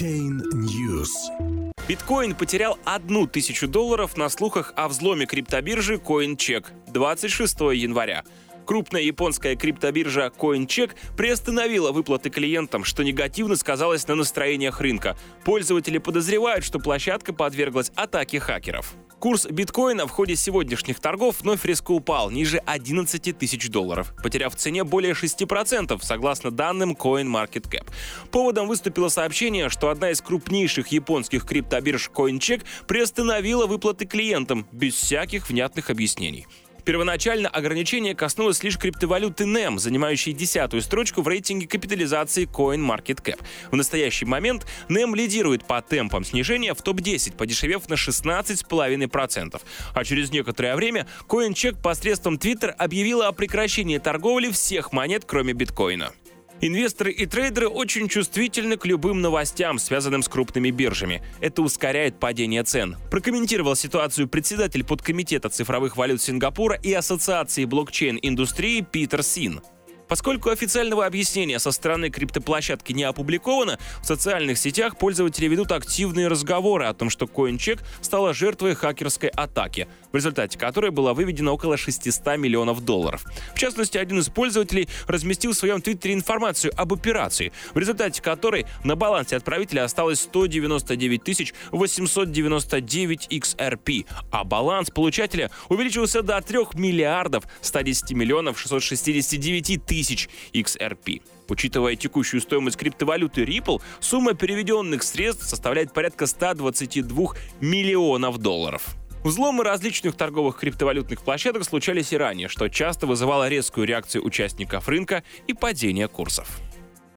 Blockchain News. Биткоин потерял одну тысячу долларов на слухах о взломе криптобиржи CoinCheck 26 января. Крупная японская криптобиржа CoinCheck приостановила выплаты клиентам, что негативно сказалось на настроениях рынка. Пользователи подозревают, что площадка подверглась атаке хакеров. Курс биткоина в ходе сегодняшних торгов вновь резко упал, ниже 11 тысяч долларов, потеряв в цене более 6%, согласно данным CoinMarketCap. Поводом выступило сообщение, что одна из крупнейших японских криптобирж CoinCheck приостановила выплаты клиентам без всяких внятных объяснений. Первоначально ограничение коснулось лишь криптовалюты NEM, занимающей десятую строчку в рейтинге капитализации CoinMarketCap. В настоящий момент NEM лидирует по темпам снижения в топ-10, подешевев на 16,5%. А через некоторое время CoinCheck посредством Twitter объявила о прекращении торговли всех монет, кроме биткоина. Инвесторы и трейдеры очень чувствительны к любым новостям, связанным с крупными биржами. Это ускоряет падение цен. Прокомментировал ситуацию председатель подкомитета цифровых валют Сингапура и Ассоциации блокчейн-индустрии Питер Син. Поскольку официального объяснения со стороны криптоплощадки не опубликовано, в социальных сетях пользователи ведут активные разговоры о том, что CoinCheck стала жертвой хакерской атаки, в результате которой было выведено около 600 миллионов долларов. В частности, один из пользователей разместил в своем твиттере информацию об операции, в результате которой на балансе отправителя осталось 199 899 XRP, а баланс получателя увеличился до 3 миллиардов 110 миллионов 669 тысяч тысяч XRP. Учитывая текущую стоимость криптовалюты Ripple, сумма переведенных средств составляет порядка 122 миллионов долларов. Взломы различных торговых криптовалютных площадок случались и ранее, что часто вызывало резкую реакцию участников рынка и падение курсов.